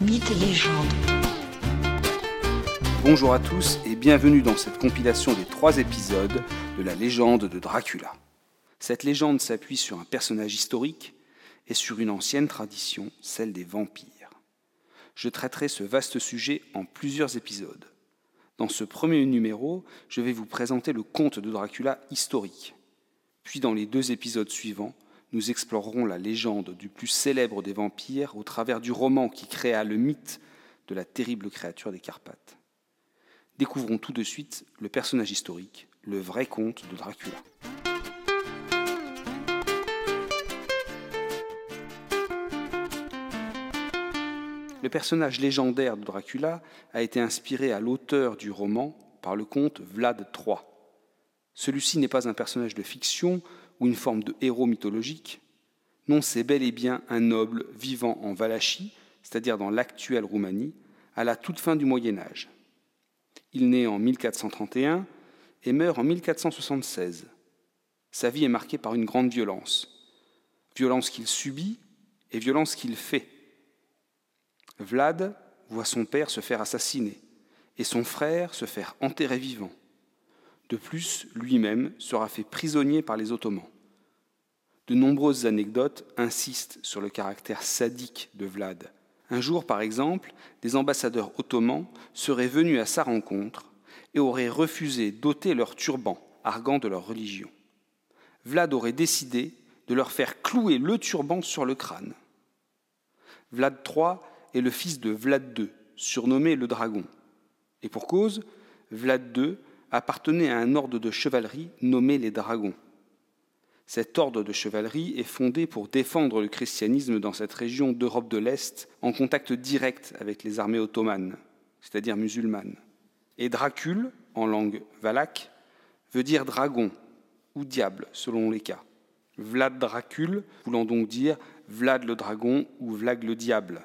Mythes et légendes. Bonjour à tous et bienvenue dans cette compilation des trois épisodes de la légende de Dracula. Cette légende s'appuie sur un personnage historique et sur une ancienne tradition, celle des vampires. Je traiterai ce vaste sujet en plusieurs épisodes. Dans ce premier numéro, je vais vous présenter le conte de Dracula historique. Puis dans les deux épisodes suivants, nous explorerons la légende du plus célèbre des vampires au travers du roman qui créa le mythe de la terrible créature des Carpates. Découvrons tout de suite le personnage historique, le vrai conte de Dracula. Le personnage légendaire de Dracula a été inspiré à l'auteur du roman par le comte Vlad III. Celui-ci n'est pas un personnage de fiction ou une forme de héros mythologique. Non, c'est bel et bien un noble vivant en Valachie, c'est-à-dire dans l'actuelle Roumanie, à la toute fin du Moyen Âge. Il naît en 1431 et meurt en 1476. Sa vie est marquée par une grande violence. Violence qu'il subit et violence qu'il fait. Vlad voit son père se faire assassiner et son frère se faire enterrer vivant. De plus, lui-même sera fait prisonnier par les Ottomans. De nombreuses anecdotes insistent sur le caractère sadique de Vlad. Un jour, par exemple, des ambassadeurs ottomans seraient venus à sa rencontre et auraient refusé d'ôter leur turban, arguant de leur religion. Vlad aurait décidé de leur faire clouer le turban sur le crâne. Vlad III est le fils de Vlad II, surnommé le Dragon. Et pour cause, Vlad II appartenait à un ordre de chevalerie nommé les Dragons. Cet ordre de chevalerie est fondé pour défendre le christianisme dans cette région d'Europe de l'Est en contact direct avec les armées ottomanes, c'est-à-dire musulmanes. Et Dracule, en langue valaque, veut dire dragon ou diable selon les cas. Vlad Dracule voulant donc dire Vlad le dragon ou Vlad le diable.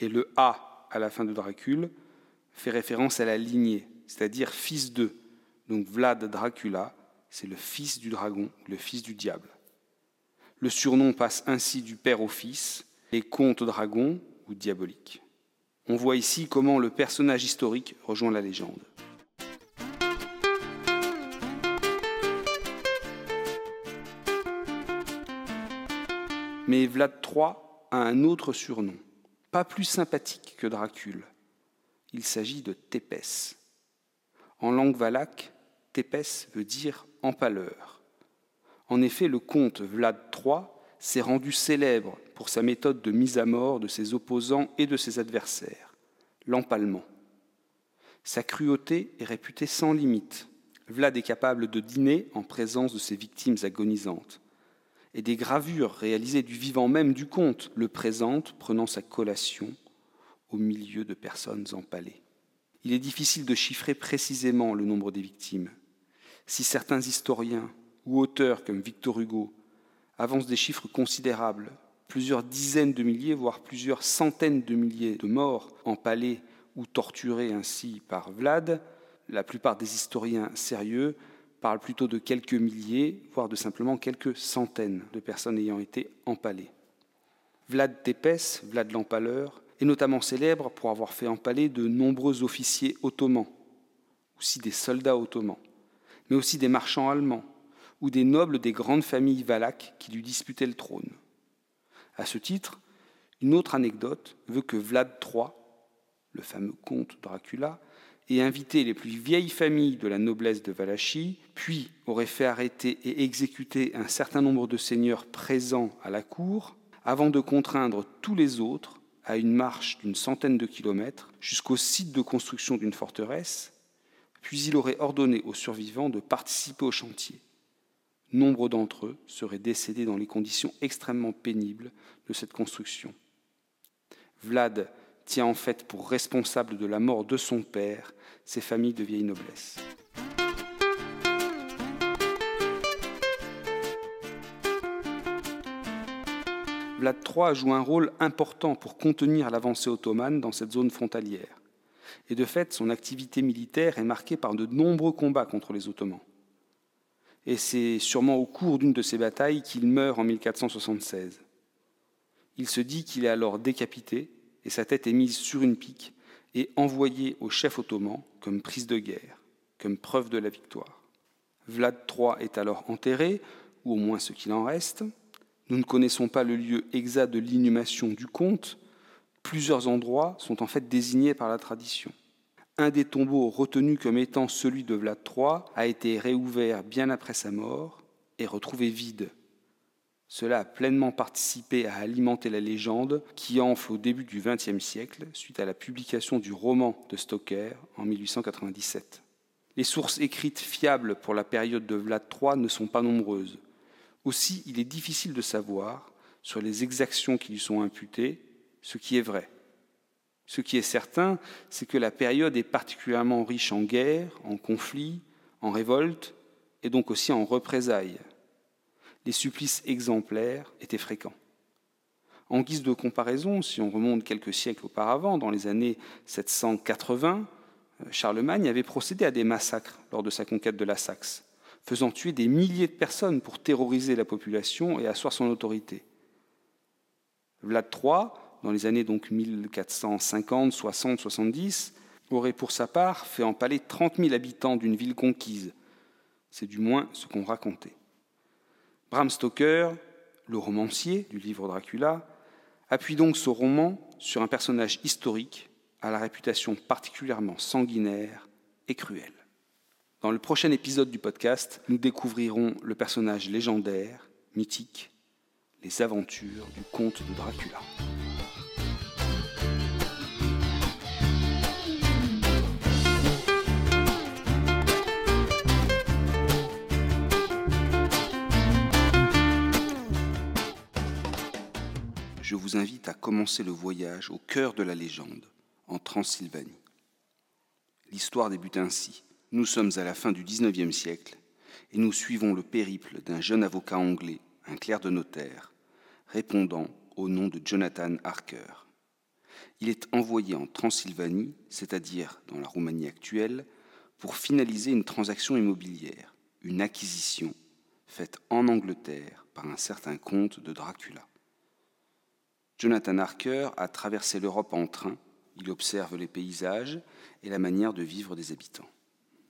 Et le A à la fin de Dracule fait référence à la lignée, c'est-à-dire fils d'eux, donc Vlad Dracula, c'est le fils du dragon, le fils du diable. Le surnom passe ainsi du père au fils, les contes dragons ou diaboliques. On voit ici comment le personnage historique rejoint la légende. Mais Vlad III a un autre surnom, pas plus sympathique que Dracule. Il s'agit de Tépès. En langue valaque, Tépès veut dire empaleur. En effet, le comte Vlad III s'est rendu célèbre pour sa méthode de mise à mort de ses opposants et de ses adversaires, l'empalement. Sa cruauté est réputée sans limite. Vlad est capable de dîner en présence de ses victimes agonisantes. Et des gravures réalisées du vivant même du comte le présentent prenant sa collation au milieu de personnes empalées il est difficile de chiffrer précisément le nombre des victimes. Si certains historiens ou auteurs comme Victor Hugo avancent des chiffres considérables, plusieurs dizaines de milliers, voire plusieurs centaines de milliers de morts empalés ou torturés ainsi par Vlad, la plupart des historiens sérieux parlent plutôt de quelques milliers, voire de simplement quelques centaines de personnes ayant été empalées. Vlad Tepes, Vlad l'Empaleur, est notamment célèbre pour avoir fait empaler de nombreux officiers ottomans, aussi des soldats ottomans, mais aussi des marchands allemands ou des nobles des grandes familles valaques qui lui disputaient le trône. À ce titre, une autre anecdote veut que Vlad III, le fameux comte Dracula, ait invité les plus vieilles familles de la noblesse de Valachie, puis aurait fait arrêter et exécuter un certain nombre de seigneurs présents à la cour, avant de contraindre tous les autres à une marche d'une centaine de kilomètres jusqu'au site de construction d'une forteresse, puis il aurait ordonné aux survivants de participer au chantier. Nombre d'entre eux seraient décédés dans les conditions extrêmement pénibles de cette construction. Vlad tient en fait pour responsable de la mort de son père ces familles de vieille noblesse. Vlad III joue un rôle important pour contenir l'avancée ottomane dans cette zone frontalière. Et de fait, son activité militaire est marquée par de nombreux combats contre les Ottomans. Et c'est sûrement au cours d'une de ces batailles qu'il meurt en 1476. Il se dit qu'il est alors décapité, et sa tête est mise sur une pique et envoyée au chef ottoman comme prise de guerre, comme preuve de la victoire. Vlad III est alors enterré, ou au moins ce qu'il en reste. Nous ne connaissons pas le lieu exact de l'inhumation du comte. Plusieurs endroits sont en fait désignés par la tradition. Un des tombeaux retenus comme étant celui de Vlad III a été réouvert bien après sa mort et retrouvé vide. Cela a pleinement participé à alimenter la légende qui enfle au début du XXe siècle suite à la publication du roman de Stoker en 1897. Les sources écrites fiables pour la période de Vlad III ne sont pas nombreuses. Aussi, il est difficile de savoir, sur les exactions qui lui sont imputées, ce qui est vrai. Ce qui est certain, c'est que la période est particulièrement riche en guerres, en conflits, en révoltes, et donc aussi en représailles. Les supplices exemplaires étaient fréquents. En guise de comparaison, si on remonte quelques siècles auparavant, dans les années 780, Charlemagne avait procédé à des massacres lors de sa conquête de la Saxe, faisant tuer des milliers de personnes pour terroriser la population et asseoir son autorité. Vlad III, dans les années donc 1450, 60, 70, aurait pour sa part fait empaler 30 000 habitants d'une ville conquise. C'est du moins ce qu'on racontait. Bram Stoker, le romancier du livre Dracula, appuie donc ce roman sur un personnage historique à la réputation particulièrement sanguinaire et cruelle. Dans le prochain épisode du podcast, nous découvrirons le personnage légendaire, mythique, les aventures du comte de Dracula. Je vous invite à commencer le voyage au cœur de la légende en Transylvanie. L'histoire débute ainsi. Nous sommes à la fin du XIXe siècle et nous suivons le périple d'un jeune avocat anglais, un clerc de notaire, répondant au nom de Jonathan Harker. Il est envoyé en Transylvanie, c'est-à-dire dans la Roumanie actuelle, pour finaliser une transaction immobilière, une acquisition faite en Angleterre par un certain comte de Dracula. Jonathan Harker a traversé l'Europe en train il observe les paysages et la manière de vivre des habitants.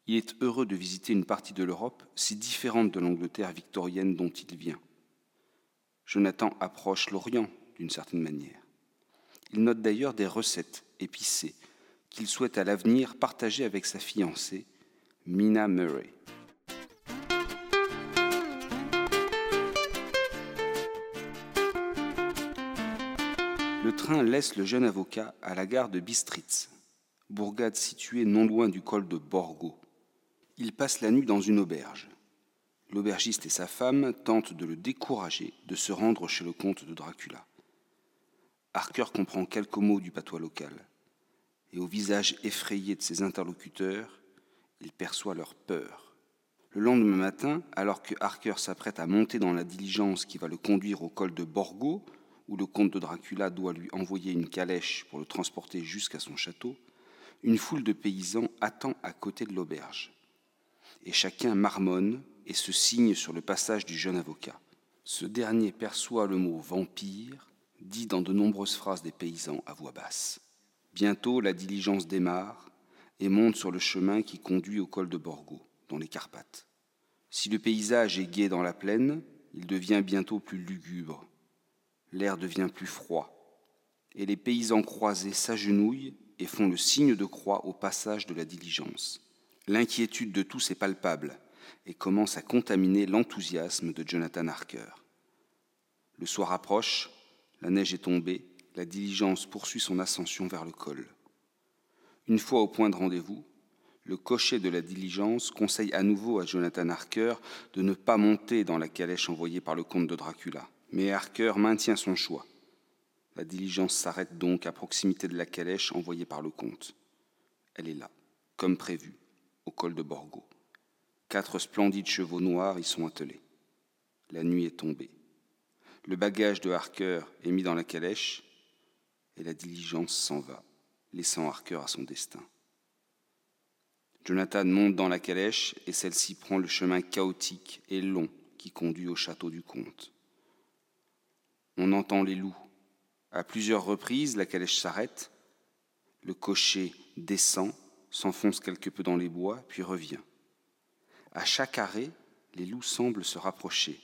Il est heureux de visiter une partie de l'Europe si différente de l'Angleterre victorienne dont il vient. Jonathan approche l'Orient d'une certaine manière. Il note d'ailleurs des recettes épicées qu'il souhaite à l'avenir partager avec sa fiancée, Mina Murray. Le train laisse le jeune avocat à la gare de Bistritz, bourgade située non loin du col de Borgo. Il passe la nuit dans une auberge. L'aubergiste et sa femme tentent de le décourager de se rendre chez le comte de Dracula. Harker comprend quelques mots du patois local, et au visage effrayé de ses interlocuteurs, il perçoit leur peur. Le lendemain matin, alors que Harker s'apprête à monter dans la diligence qui va le conduire au col de Borgo, où le comte de Dracula doit lui envoyer une calèche pour le transporter jusqu'à son château, une foule de paysans attend à côté de l'auberge. Et chacun marmonne et se signe sur le passage du jeune avocat. Ce dernier perçoit le mot vampire, dit dans de nombreuses phrases des paysans à voix basse. Bientôt la diligence démarre et monte sur le chemin qui conduit au col de Borgo, dans les Carpates. Si le paysage est gai dans la plaine, il devient bientôt plus lugubre l'air devient plus froid, et les paysans croisés s'agenouillent et font le signe de croix au passage de la diligence. L'inquiétude de tous est palpable et commence à contaminer l'enthousiasme de Jonathan Harker. Le soir approche, la neige est tombée, la diligence poursuit son ascension vers le col. Une fois au point de rendez-vous, le cocher de la diligence conseille à nouveau à Jonathan Harker de ne pas monter dans la calèche envoyée par le comte de Dracula. Mais Harker maintient son choix. La diligence s'arrête donc à proximité de la calèche envoyée par le comte. Elle est là, comme prévu, au col de Borgo. Quatre splendides chevaux noirs y sont attelés. La nuit est tombée. Le bagage de Harker est mis dans la calèche et la diligence s'en va, laissant Harker à son destin. Jonathan monte dans la calèche et celle-ci prend le chemin chaotique et long qui conduit au château du comte. On entend les loups, À plusieurs reprises, la calèche s'arrête, le cocher descend, s'enfonce quelque peu dans les bois, puis revient. À chaque arrêt, les loups semblent se rapprocher.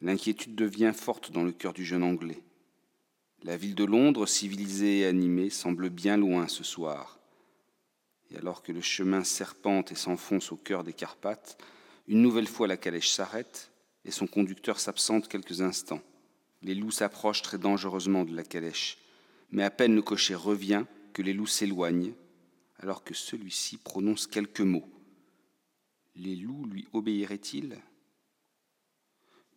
L'inquiétude devient forte dans le cœur du jeune Anglais. La ville de Londres, civilisée et animée, semble bien loin ce soir. Et alors que le chemin serpente et s'enfonce au cœur des Carpates, une nouvelle fois la calèche s'arrête et son conducteur s'absente quelques instants. Les loups s'approchent très dangereusement de la calèche, mais à peine le cocher revient que les loups s'éloignent, alors que celui-ci prononce quelques mots. Les loups lui obéiraient-ils?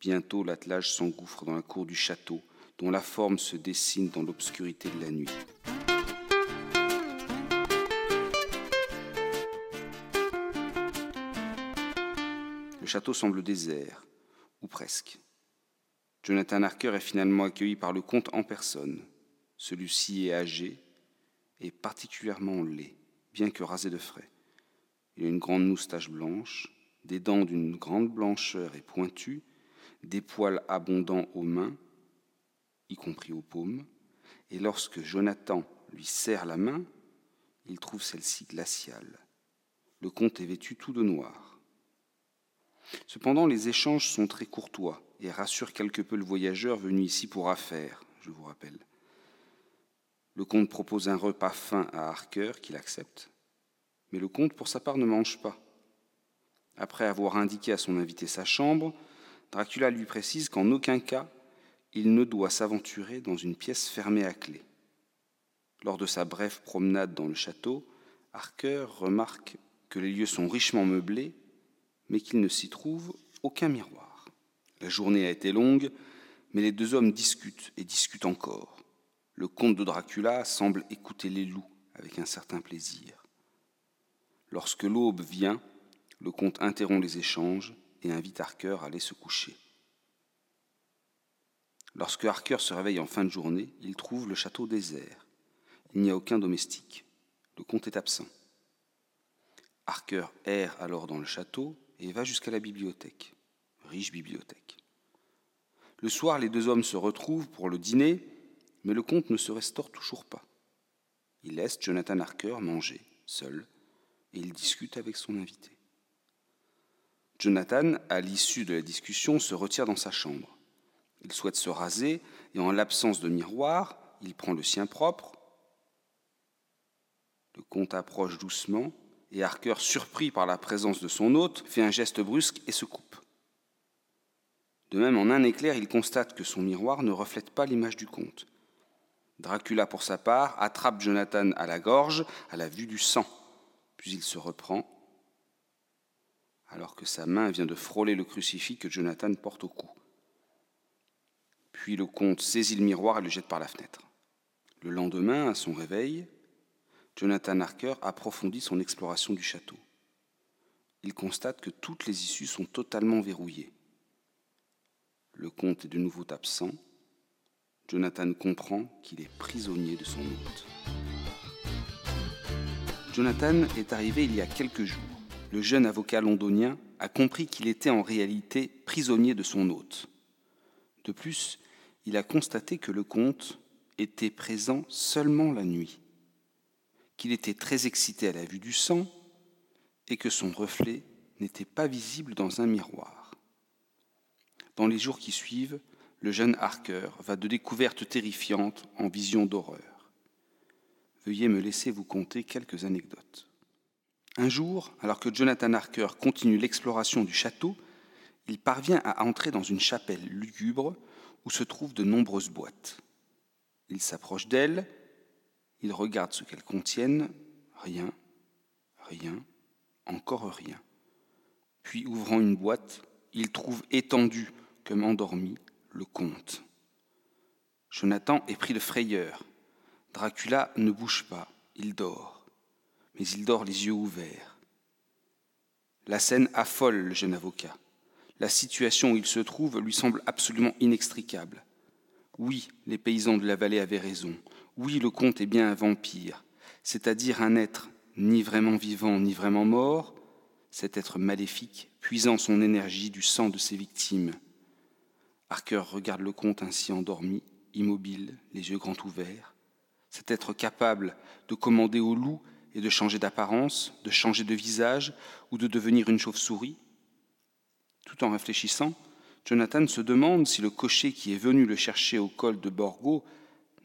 Bientôt l'attelage s'engouffre dans la cour du château, dont la forme se dessine dans l'obscurité de la nuit. Le château semble désert, ou presque. Jonathan Harker est finalement accueilli par le comte en personne. Celui-ci est âgé et particulièrement laid, bien que rasé de frais. Il a une grande moustache blanche, des dents d'une grande blancheur et pointues, des poils abondants aux mains, y compris aux paumes, et lorsque Jonathan lui serre la main, il trouve celle-ci glaciale. Le comte est vêtu tout de noir. Cependant, les échanges sont très courtois et rassurent quelque peu le voyageur venu ici pour affaires, je vous rappelle. Le comte propose un repas fin à Harker, qu'il accepte, mais le comte, pour sa part, ne mange pas. Après avoir indiqué à son invité sa chambre, Dracula lui précise qu'en aucun cas il ne doit s'aventurer dans une pièce fermée à clé. Lors de sa brève promenade dans le château, Harker remarque que les lieux sont richement meublés, mais qu'il ne s'y trouve aucun miroir. La journée a été longue, mais les deux hommes discutent et discutent encore. Le comte de Dracula semble écouter les loups avec un certain plaisir. Lorsque l'aube vient, le comte interrompt les échanges et invite Harker à aller se coucher. Lorsque Harker se réveille en fin de journée, il trouve le château désert. Il n'y a aucun domestique. Le comte est absent. Harker erre alors dans le château et va jusqu'à la bibliothèque, riche bibliothèque. Le soir, les deux hommes se retrouvent pour le dîner, mais le comte ne se restaure toujours pas. Il laisse Jonathan Harker manger, seul, et il discute avec son invité. Jonathan, à l'issue de la discussion, se retire dans sa chambre. Il souhaite se raser et en l'absence de miroir, il prend le sien propre. Le comte approche doucement et Harker, surpris par la présence de son hôte, fait un geste brusque et se coupe. De même, en un éclair, il constate que son miroir ne reflète pas l'image du comte. Dracula, pour sa part, attrape Jonathan à la gorge à la vue du sang, puis il se reprend alors que sa main vient de frôler le crucifix que Jonathan porte au cou. Puis le comte saisit le miroir et le jette par la fenêtre. Le lendemain, à son réveil, Jonathan Harker approfondit son exploration du château. Il constate que toutes les issues sont totalement verrouillées. Le comte est de nouveau absent. Jonathan comprend qu'il est prisonnier de son hôte. Jonathan est arrivé il y a quelques jours le jeune avocat londonien a compris qu'il était en réalité prisonnier de son hôte. De plus, il a constaté que le comte était présent seulement la nuit, qu'il était très excité à la vue du sang et que son reflet n'était pas visible dans un miroir. Dans les jours qui suivent, le jeune Harker va de découvertes terrifiantes en visions d'horreur. Veuillez me laisser vous conter quelques anecdotes. Un jour, alors que Jonathan Harker continue l'exploration du château, il parvient à entrer dans une chapelle lugubre où se trouvent de nombreuses boîtes. Il s'approche d'elles, il regarde ce qu'elles contiennent, rien, rien, encore rien. Puis, ouvrant une boîte, il trouve étendu, comme endormi, le comte. Jonathan est pris de frayeur. Dracula ne bouge pas, il dort mais il dort les yeux ouverts. La scène affole le jeune avocat. La situation où il se trouve lui semble absolument inextricable. Oui, les paysans de la vallée avaient raison. Oui, le comte est bien un vampire, c'est-à-dire un être ni vraiment vivant ni vraiment mort, cet être maléfique, puisant son énergie du sang de ses victimes. Harker regarde le comte ainsi endormi, immobile, les yeux grands ouverts, cet être capable de commander au loup et de changer d'apparence, de changer de visage ou de devenir une chauve-souris? Tout en réfléchissant, Jonathan se demande si le cocher qui est venu le chercher au col de Borgo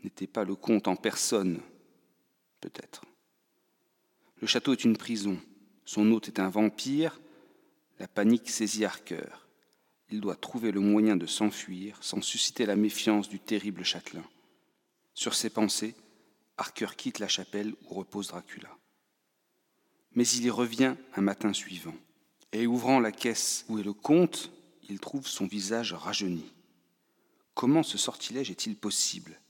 n'était pas le comte en personne. Peut-être. Le château est une prison. Son hôte est un vampire. La panique saisit Harker. Il doit trouver le moyen de s'enfuir sans susciter la méfiance du terrible châtelain. Sur ses pensées, Harker quitte la chapelle où repose Dracula. Mais il y revient un matin suivant, et ouvrant la caisse où est le comte, il trouve son visage rajeuni. Comment ce sortilège est-il possible?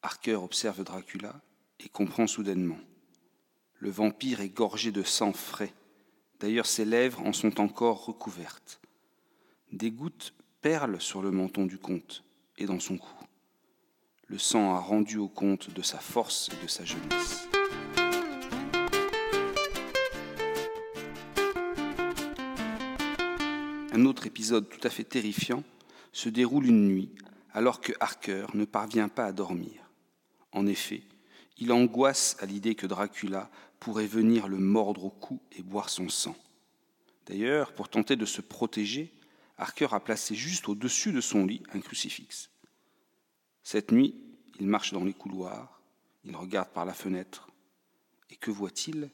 Harker observe Dracula et comprend soudainement. Le vampire est gorgé de sang frais. D'ailleurs, ses lèvres en sont encore recouvertes. Des gouttes perlent sur le menton du comte et dans son cou. Le sang a rendu au comte de sa force et de sa jeunesse. Un autre épisode tout à fait terrifiant se déroule une nuit alors que Harker ne parvient pas à dormir. En effet, il angoisse à l'idée que Dracula pourrait venir le mordre au cou et boire son sang. D'ailleurs, pour tenter de se protéger, Harker a placé juste au-dessus de son lit un crucifix. Cette nuit, il marche dans les couloirs, il regarde par la fenêtre, et que voit-il?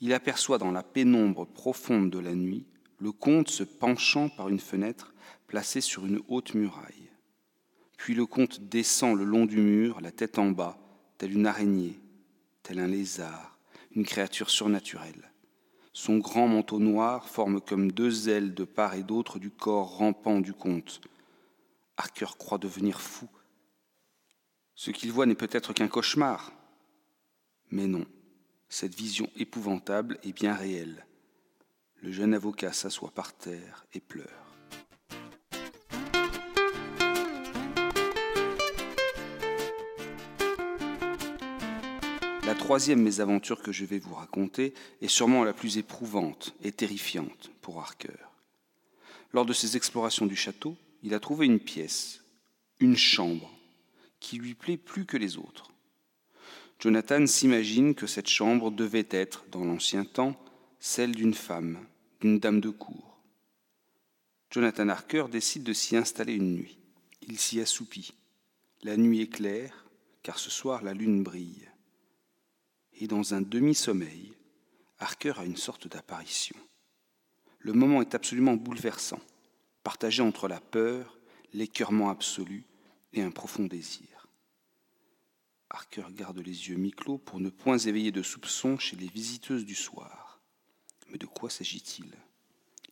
Il aperçoit dans la pénombre profonde de la nuit le comte se penchant par une fenêtre placée sur une haute muraille. Puis le comte descend le long du mur, la tête en bas, telle une araignée, tel un lézard, une créature surnaturelle. Son grand manteau noir forme comme deux ailes de part et d'autre du corps rampant du comte. Harker croit devenir fou. Ce qu'il voit n'est peut-être qu'un cauchemar. Mais non, cette vision épouvantable est bien réelle. Le jeune avocat s'assoit par terre et pleure. Troisième mésaventure que je vais vous raconter est sûrement la plus éprouvante et terrifiante pour Harker. Lors de ses explorations du château, il a trouvé une pièce, une chambre, qui lui plaît plus que les autres. Jonathan s'imagine que cette chambre devait être, dans l'ancien temps, celle d'une femme, d'une dame de cour. Jonathan Harker décide de s'y installer une nuit. Il s'y assoupit. La nuit est claire, car ce soir la lune brille et dans un demi-sommeil, Harker a une sorte d'apparition. Le moment est absolument bouleversant, partagé entre la peur, l'écœurement absolu et un profond désir. Harker garde les yeux mi-clos pour ne point éveiller de soupçons chez les visiteuses du soir. Mais de quoi s'agit-il?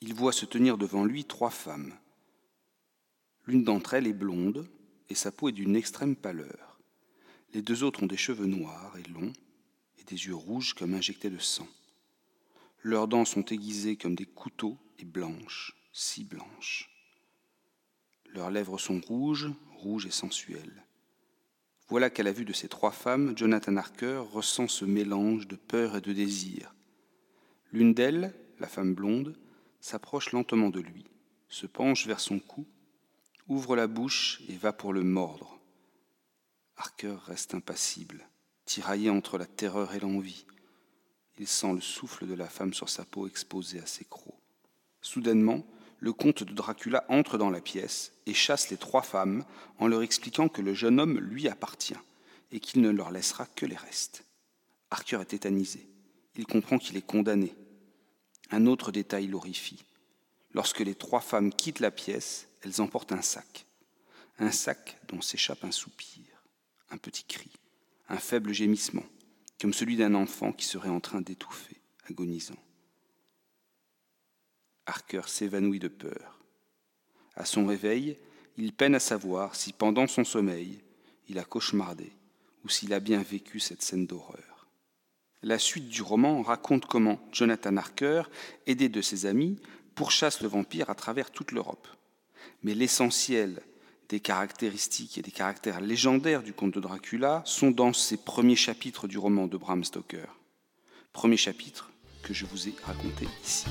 Il voit se tenir devant lui trois femmes. L'une d'entre elles est blonde et sa peau est d'une extrême pâleur. Les deux autres ont des cheveux noirs et longs, des yeux rouges comme injectés de sang. Leurs dents sont aiguisées comme des couteaux et blanches, si blanches. Leurs lèvres sont rouges, rouges et sensuelles. Voilà qu'à la vue de ces trois femmes, Jonathan Harker ressent ce mélange de peur et de désir. L'une d'elles, la femme blonde, s'approche lentement de lui, se penche vers son cou, ouvre la bouche et va pour le mordre. Harker reste impassible tiraillé entre la terreur et l'envie. Il sent le souffle de la femme sur sa peau exposée à ses crocs. Soudainement, le comte de Dracula entre dans la pièce et chasse les trois femmes en leur expliquant que le jeune homme lui appartient et qu'il ne leur laissera que les restes. Arthur est tétanisé. Il comprend qu'il est condamné. Un autre détail l'horrifie. Lorsque les trois femmes quittent la pièce, elles emportent un sac. Un sac dont s'échappe un soupir, un petit cri un faible gémissement, comme celui d'un enfant qui serait en train d'étouffer, agonisant. Harker s'évanouit de peur. À son réveil, il peine à savoir si pendant son sommeil, il a cauchemardé ou s'il a bien vécu cette scène d'horreur. La suite du roman raconte comment Jonathan Harker, aidé de ses amis, pourchasse le vampire à travers toute l'Europe. Mais l'essentiel des caractéristiques et des caractères légendaires du conte de Dracula sont dans ces premiers chapitres du roman de Bram Stoker. Premier chapitre que je vous ai raconté ici.